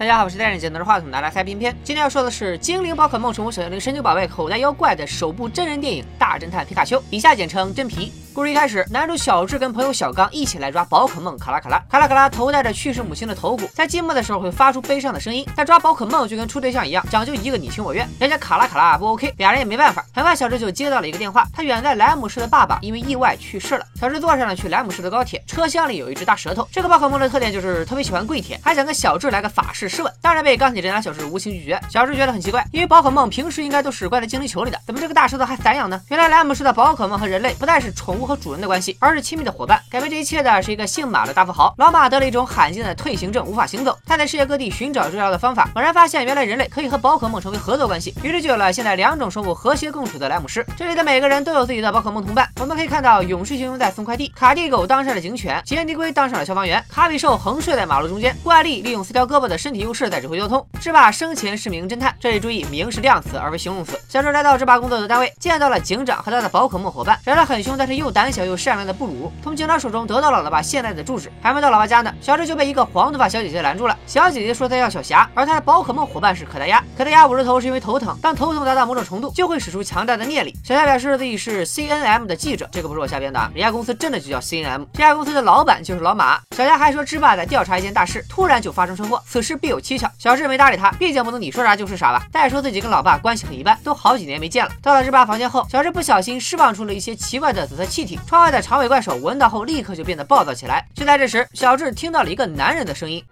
大家好，我是带着剪刀的话筒拿来猜片片。今天要说的是《精灵宝可梦宠物小精灵神奇宝贝口袋妖怪》的首部真人电影《大侦探皮卡丘》，以下简称真皮。故事一开始，男主小智跟朋友小刚一起来抓宝可梦卡拉卡拉。卡拉卡拉头戴着去世母亲的头骨，在寂寞的时候会发出悲伤的声音。但抓宝可梦就跟处对象一样，讲究一个你情我愿。人家卡拉卡拉不 OK，俩人也没办法。很快，小智就接到了一个电话，他远在莱姆市的爸爸因为意外去世了。小智坐上了去莱姆市的高铁，车厢里有一只大舌头。这个宝可梦的特点就是特别喜欢跪舔，还想跟小智来个法式试吻，当然被钢铁直男小智无情拒绝。小智觉得很奇怪，因为宝可梦平时应该都是关在精灵球里的，怎么这个大舌头还散养呢？原来莱姆市的宝可梦和人类不再是宠物和主人的关系。而是亲密的伙伴。改变这一切的是一个姓马的大富豪。老马得了一种罕见的退行症，无法行走。他在世界各地寻找治疗的方法，猛然发现原来人类可以和宝可梦成为合作关系，于是就有了现在两种生物和谐共处的莱姆市。这里的每个人都有自己的宝可梦同伴。我们可以看到，勇士熊在送快递，卡蒂狗当上了警犬，杰尼龟当上了消防员，卡比兽横睡在马路中间，怪力利用四条胳膊的身体优势在指挥交通，智霸生前是名侦探。这里注意，名是量词而非形容词。小智来到智霸工作的单位，见到了警长和他的宝可梦伙伴，长得很凶但是又胆小又善良的布鲁，从警。他手中得到了老爸现在的住址，还没到老爸家呢，小智就被一个黄头发小姐姐拦住了。小姐姐说她要小霞，而她的宝可梦伙伴是可达鸭。可达鸭捂着头是因为头疼，当头疼达到某种程度，就会使出强大的念力。小霞表示自己是 C N M 的记者，这个不是我瞎编的啊，人家公司真的就叫 C N M。这家公司的老板就是老马。小霞还说，芝爸在调查一件大事，突然就发生车祸，此事必有蹊跷。小智没搭理他，毕竟不能你说啥就是啥吧。再说自己跟老爸关系很一般，都好几年没见了。到了芝爸房间后，小智不小心释放出了一些奇怪的紫色气体，窗外的长尾怪兽闻到后立刻就变得暴。暴躁起来。就在这时，小智听到了一个男人的声音。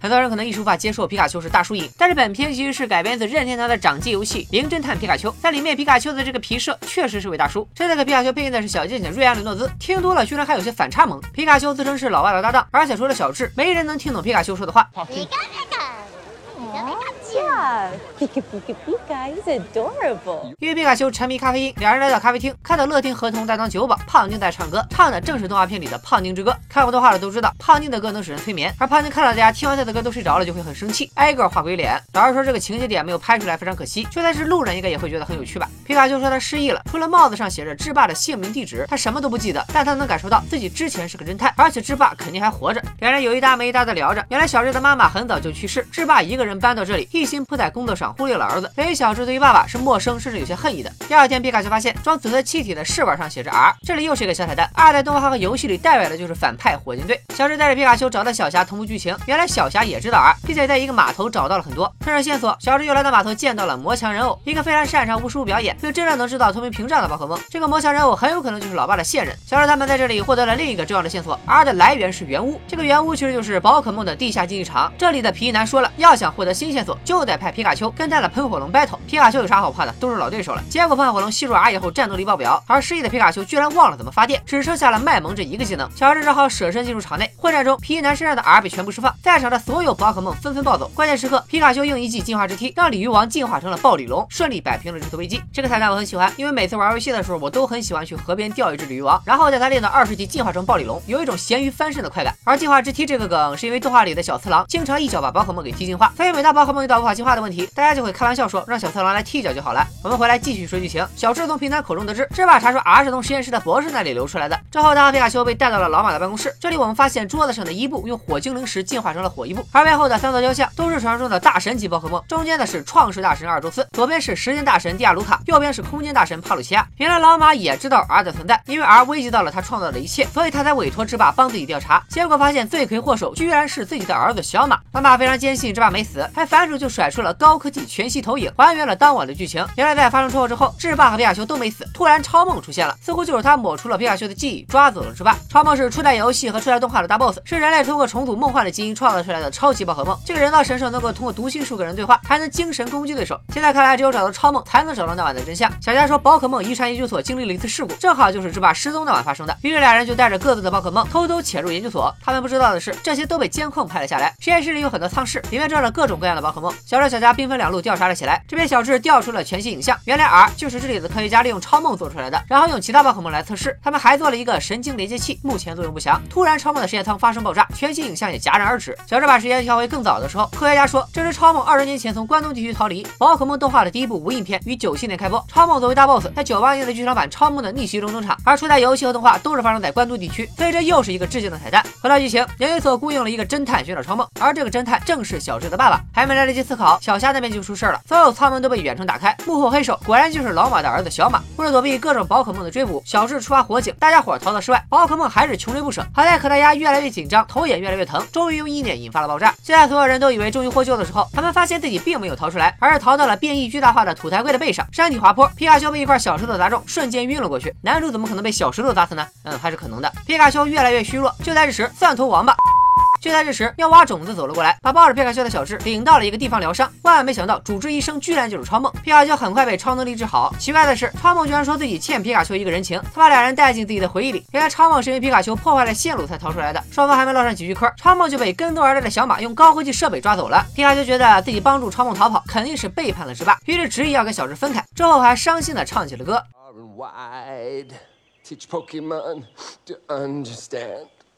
很多人可能一时无法接受皮卡丘是大叔影，但是本片其实是改编自任天堂的掌机游戏《名侦探皮卡丘》，在里面皮卡丘的这个皮设确实是位大叔。这次给皮卡丘配音的是小贱贱瑞安·雷诺兹，听多了居然还有些反差萌。皮卡丘自称是老外的搭档，而且除了小智，没人能听懂皮卡丘说的话。因为皮卡丘沉迷咖啡因，两人来到咖啡厅，看到乐天合同在当酒保，胖丁在唱歌，唱的正是动画片里的《胖丁之歌》。看过动画的都知道，胖丁的歌能使人催眠，而胖丁看到大家听完他的歌都睡着了，就会很生气，挨个画鬼脸。老实说，这个情节点没有拍出来，非常可惜。就算是路人，应该也会觉得很有趣吧？皮卡丘说他失忆了，除了帽子上写着智霸的姓名地址，他什么都不记得，但他能感受到自己之前是个侦探，而且智霸肯定还活着。两人有一搭没一搭的聊着，原来小智的妈妈很早就去世，智霸一个人搬到这里，一心扑在工作上，忽略了儿子。所以小智对于爸爸是陌生，甚至有些恨意的。第二天，皮卡丘发现装紫色气体的试管上写着 R，这里又是一个小彩蛋。二在动画和游戏里代表的就是反派火箭队。小智带着皮卡丘找到小霞同步剧情，原来小霞也知道 R，并且在一个码头找到了很多。顺着线索，小智又来到码头见到了魔强人偶，一个非常擅长巫术表演，并真正能制造透明屏障的宝可梦。这个魔强人偶很有可能就是老爸的线人。小智他们在这里获得了另一个重要的线索，R 的来源是原屋，这个原屋其实就是宝可梦的地下竞技场。这里的皮衣男说了，要想获得新线索，就派皮卡丘跟他的喷火龙 battle。皮卡丘有啥好怕的？都是老对手了。结果喷火龙吸入 R 以后，战斗力爆表，而失忆的皮卡丘居然忘了怎么发电，只剩下了卖萌这一个技能。小智只好舍身进入场内。混战中，皮衣男身上的 R 被全部释放，在场的所有宝可梦纷纷暴走。关键时刻，皮卡丘用一记进化之踢，让鲤鱼王进化成了暴鲤龙，顺利摆平了这次危机。这个彩蛋我很喜欢，因为每次玩游戏的时候，我都很喜欢去河边钓一只鲤鱼王，然后在它练到二十级进化成暴鲤龙，有一种咸鱼翻身的快感。而进化之踢这个梗，是因为动画里的小次郎经常一脚把宝可梦给踢进化，所以每当宝可梦遇到无法计划的问题，大家就会开玩笑说让小次郎来踢一脚就好了。我们回来继续说剧情。小智从平台口中得知，智霸查出 R 是从实验室的博士那里流出来的。之后，他和皮卡丘被带到了老马的办公室。这里我们发现桌子上的伊布用火精灵石进化成了火伊布，而背后的三座雕像都是传说中的大神级宝可梦。中间的是创世大神阿尔宙斯，左边是时间大神蒂亚卢卡，右边是空间大神帕鲁奇亚。原来老马也知道 R 的存在，因为 R 危及到了他创造的一切，所以他才委托智霸帮自己调查。结果发现罪魁祸首居然是自己的儿子小马。老马非常坚信智霸没死，还反手就甩出了高科技全息投影，还原了当晚的剧情。原来在发生车祸之后，智霸和皮卡丘都没死，突然超梦出现了，似乎就是他抹除了皮卡丘的记忆，抓走了智霸。超梦是初代游戏和初代动画的大 boss，是人类通过重组梦幻的基因创造出来的超级宝可梦。这个人造神兽能够通过读心术跟人对话，还能精神攻击对手。现在看来，只有找到超梦，才能找到那晚的真相。小佳说，宝可梦遗传研究所经历了一次事故，正好就是智霸失踪那晚发生的。于是俩人就带着各自的宝可梦，偷偷潜入研究所。他们不知道的是，这些都被监控拍了下来。实验室里有很多舱室，里面装着各种各样的宝可梦。小小智、小佳兵分两路调查了起来。这边小智调出了全息影像，原来 R 就是这里的科学家利用超梦做出来的，然后用其他宝可梦来测试。他们还做了一个神经连接器，目前作用不详。突然，超梦的实验舱发生爆炸，全息影像也戛然而止。小智把时间调回更早的时候，科学家说这是超梦二十年前从关东地区逃离。宝可梦动画的第一部无印片于九七年开播，超梦作为大 boss，在九八年的剧场版超梦的逆袭中登场，而初代游戏和动画都是发生在关东地区，所以这又是一个致敬的彩蛋。回到剧情，研究所雇佣了一个侦探寻找超梦，而这个侦探正是小智的爸爸。还没来得及思考，小虾那边就出事了，所有舱门都被远程打开，幕后黑手果然就是老马的儿子小马。为了躲避各种宝可梦的追捕，小智触发火警，大家伙逃到室外，宝可梦还是穷追不舍。好在可达鸭越来越紧张，头也越来越疼，终于用意念引发了爆炸。就在所有人都以为终于获救的时候，他们发现自己并没有逃出来，而是逃到了变异巨大化的土台龟的背上。山体滑坡，皮卡丘被一块小石头砸中，瞬间晕了过去。男主怎么可能被小石头砸死呢？嗯，还是可能的。皮卡丘越来越虚弱，就在这时，蒜头王八。就在这时，妙蛙种子走了过来，把抱着皮卡丘的小智领到了一个地方疗伤。万万没想到，主治医生居然就是超梦。皮卡丘很快被超能力治好。奇怪的是，超梦居然说自己欠皮卡丘一个人情，他把俩人带进自己的回忆里。原来超梦是因为皮卡丘破坏了线路才逃出来的。双方还没唠上几句嗑，超梦就被跟踪而来的小马用高科技设备抓走了。皮卡丘觉得自己帮助超梦逃跑，肯定是背叛了之霸，于是执意要跟小智分开。之后还伤心的唱起了歌。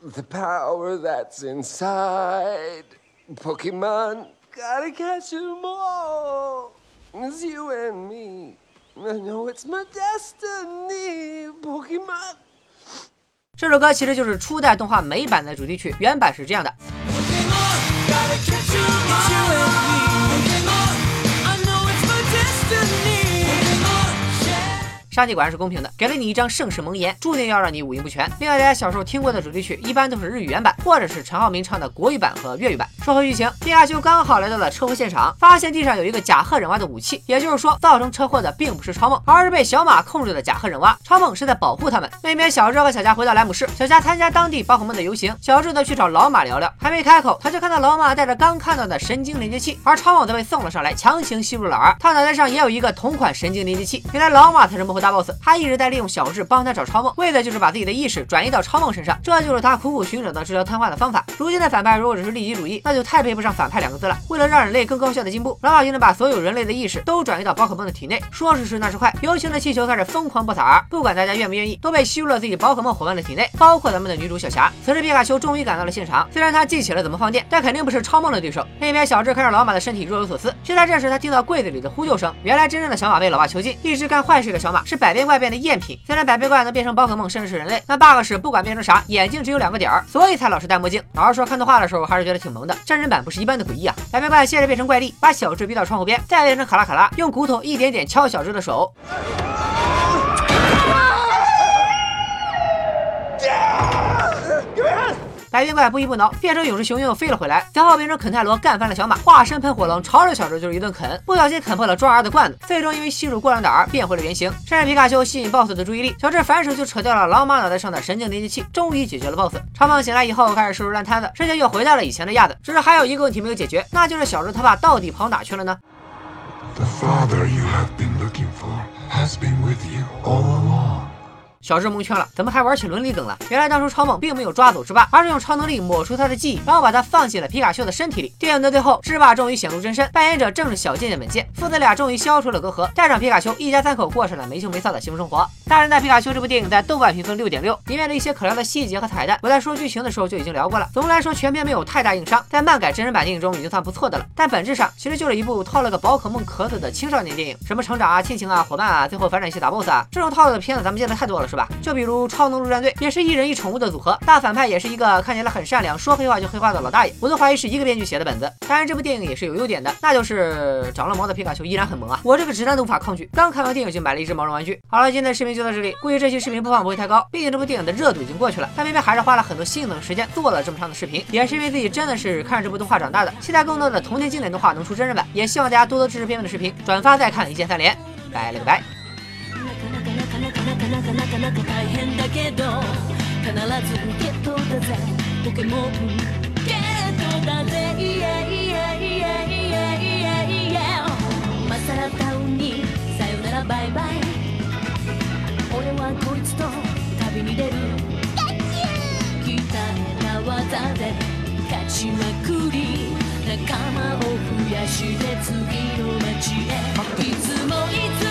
The power that's inside. Pokemon, gotta catch them all. It's you and me. I know it's my destiny, Pokemon. 这首歌其实就是初代动画美版的主题曲，原版是这样的。上帝果然是公平的，给了你一张盛世盟言，注定要让你五音不全。另外，大家小时候听过的主题曲一般都是日语原版，或者是陈浩民唱的国语版和粤语版。说回剧情，皮卡丘刚好来到了车祸现场，发现地上有一个甲贺忍蛙的武器，也就是说，造成车祸的并不是超梦，而是被小马控制的甲贺忍蛙。超梦是在保护他们。那边，小智和小佳回到莱姆市，小佳参加当地宝可梦的游行，小智则去找老马聊聊。还没开口，他就看到老马带着刚看到的神经连接器，而超梦则被送了上来，强行吸入了耳。他脑袋上也有一个同款神经连接器。原来老马才是幕后大 boss，他一直。在利用小智帮他找超梦，为的就是把自己的意识转移到超梦身上，这就是他苦苦寻找的治疗瘫痪的方法。如今的反派如果只是利己主义，那就太配不上反派两个字了。为了让人类更高效的进步，老马就能把所有人类的意识都转移到宝可梦的体内。说时迟，那时快，游行的气球开始疯狂播撒，不管大家愿不愿意，都被吸入了自己宝可梦伙伴的体内，包括咱们的女主小霞。此时皮卡丘终于赶到了现场，虽然他记起了怎么放电，但肯定不是超梦的对手。另一边，小智看着老马的身体若有所思，就在这时，他听到柜子里的呼救声。原来真正的小马被老爸囚禁，一直干坏事的小马是百变怪变的赝品。虽然百变怪能变成宝可梦，甚至是人类，但 bug 是不管变成啥，眼睛只有两个点儿，所以才老是戴墨镜。老实说，看动画的时候还是觉得挺萌的。真人版不是一般的诡异啊！百变怪接着变成怪力，把小智逼到窗户边，再变成卡拉卡拉，用骨头一点点敲小智的手。白冰怪不依不挠，变成勇士熊又飞了回来，随后变成肯泰罗干翻了小马，化身喷火龙朝着小智就是一顿啃，不小心啃破了装儿的罐子，最终因为吸入过量的饵变回了原形。趁着皮卡丘吸引 BOSS 的注意力，小智反手就扯掉了老马脑袋上的神经连接器，终于解决了 BOSS。长梦醒来以后开始收拾烂摊子，世界又回到了以前的样子。只是还有一个问题没有解决，那就是小智他爸到底跑哪去了呢？小智蒙圈了，怎么还玩起伦理梗了？原来当初超梦并没有抓走智霸，而是用超能力抹除他的记忆，然后把他放进了皮卡丘的身体里。电影的最后，智霸终于显露真身，扮演者正是小贱贱本贱，父子俩终于消除了隔阂，带上皮卡丘，一家三口过上了没羞没臊的幸福生活。大人带皮卡丘这部电影在豆瓣评分六点六，里面的一些可聊的细节和彩蛋，我在说剧情的时候就已经聊过了。总的来说，全片没有太大硬伤，在漫改真人版电影中已经算不错的了。但本质上其实就是一部套了个宝可梦壳子的青少年电影，什么成长啊、亲情啊、伙伴啊，最后反转一起打 BOSS 啊，这种套路的片子咱们见的太多了，是吧？就比如。超能陆战队也是一人一宠物的组合，大反派也是一个看起来很善良、说黑话就黑话的老大爷，我都怀疑是一个编剧写的本子。当然，这部电影也是有优点的，那就是长了毛的皮卡丘依然很萌啊！我这个直男都无法抗拒。刚看完电影就买了一只毛绒玩具。好了，今天的视频就到这里，估计这期视频播放不会太高，毕竟这部电影的热度已经过去了。但偏偏还是花了很多心思和时间做了这么长的视频，也是因为自己真的是看着这部动画长大的，期待更多的童年经典动画能出真人版，也希望大家多多支持片片的视频，转发再看，一键三连，拜了个拜。なかなかなか大変だけど必ずゲットだぜポケモンゲットだぜイエイエイエイエイエイエイマサラタウンにさよならバイバイ俺はこいつと旅に出る鍛えた技で勝ちまくり仲間を増やして次の街へいつもいつも